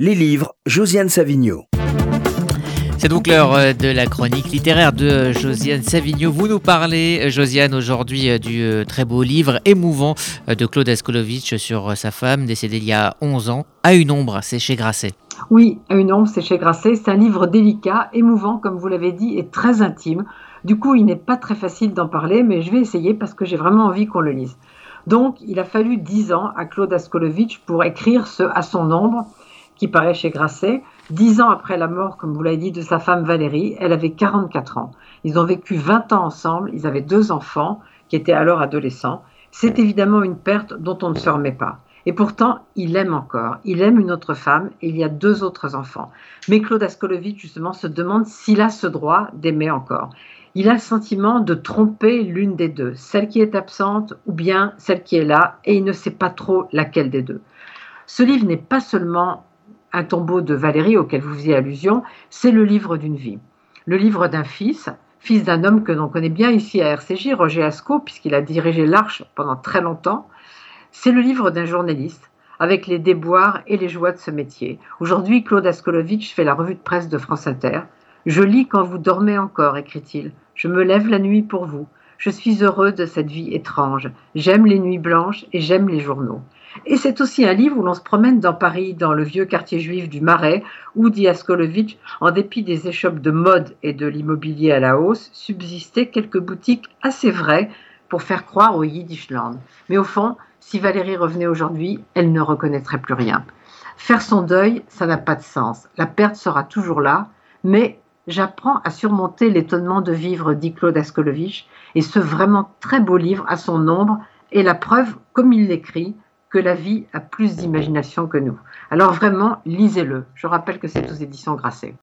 Les livres, Josiane Savigno. C'est donc l'heure euh, de la chronique littéraire de euh, Josiane Savigno. Vous nous parlez, euh, Josiane, aujourd'hui du très beau livre émouvant de Claude Askolovitch sur sa femme, décédée il y a 11 ans, À une ombre, c'est chez Grasset. Oui, À une ombre, c'est chez Grasset. C'est un livre délicat, émouvant, comme vous l'avez dit, et très intime. Du coup, il n'est pas très facile d'en parler, mais je vais essayer parce que j'ai vraiment envie qu'on le lise. Donc, il a fallu 10 ans à Claude Askolovitch pour écrire ce À son ombre qui paraît chez Grasset. Dix ans après la mort, comme vous l'avez dit, de sa femme Valérie, elle avait 44 ans. Ils ont vécu 20 ans ensemble, ils avaient deux enfants qui étaient alors adolescents. C'est évidemment une perte dont on ne se remet pas. Et pourtant, il aime encore. Il aime une autre femme et il y a deux autres enfants. Mais Claude Askolovitch, justement, se demande s'il a ce droit d'aimer encore. Il a le sentiment de tromper l'une des deux, celle qui est absente ou bien celle qui est là, et il ne sait pas trop laquelle des deux. Ce livre n'est pas seulement un tombeau de Valérie auquel vous faisiez allusion, c'est le livre d'une vie. Le livre d'un fils, fils d'un homme que l'on connaît bien ici à RCJ, Roger Asco, puisqu'il a dirigé l'Arche pendant très longtemps. C'est le livre d'un journaliste, avec les déboires et les joies de ce métier. Aujourd'hui, Claude Askolovitch fait la revue de presse de France Inter. Je lis quand vous dormez encore, écrit-il. Je me lève la nuit pour vous. Je suis heureux de cette vie étrange. J'aime les nuits blanches et j'aime les journaux. Et c'est aussi un livre où l'on se promène dans Paris, dans le vieux quartier juif du Marais, où Diaskolovitch, en dépit des échoppes de mode et de l'immobilier à la hausse, subsistait quelques boutiques assez vraies pour faire croire au Yiddishland. Mais au fond, si Valérie revenait aujourd'hui, elle ne reconnaîtrait plus rien. Faire son deuil, ça n'a pas de sens. La perte sera toujours là, mais j'apprends à surmonter l'étonnement de vivre, dit Claude Askolovitch, et ce vraiment très beau livre à son nombre est la preuve, comme il l'écrit, que la vie a plus d'imagination que nous. Alors vraiment, lisez-le. Je rappelle que c'est aux éditions Grasset.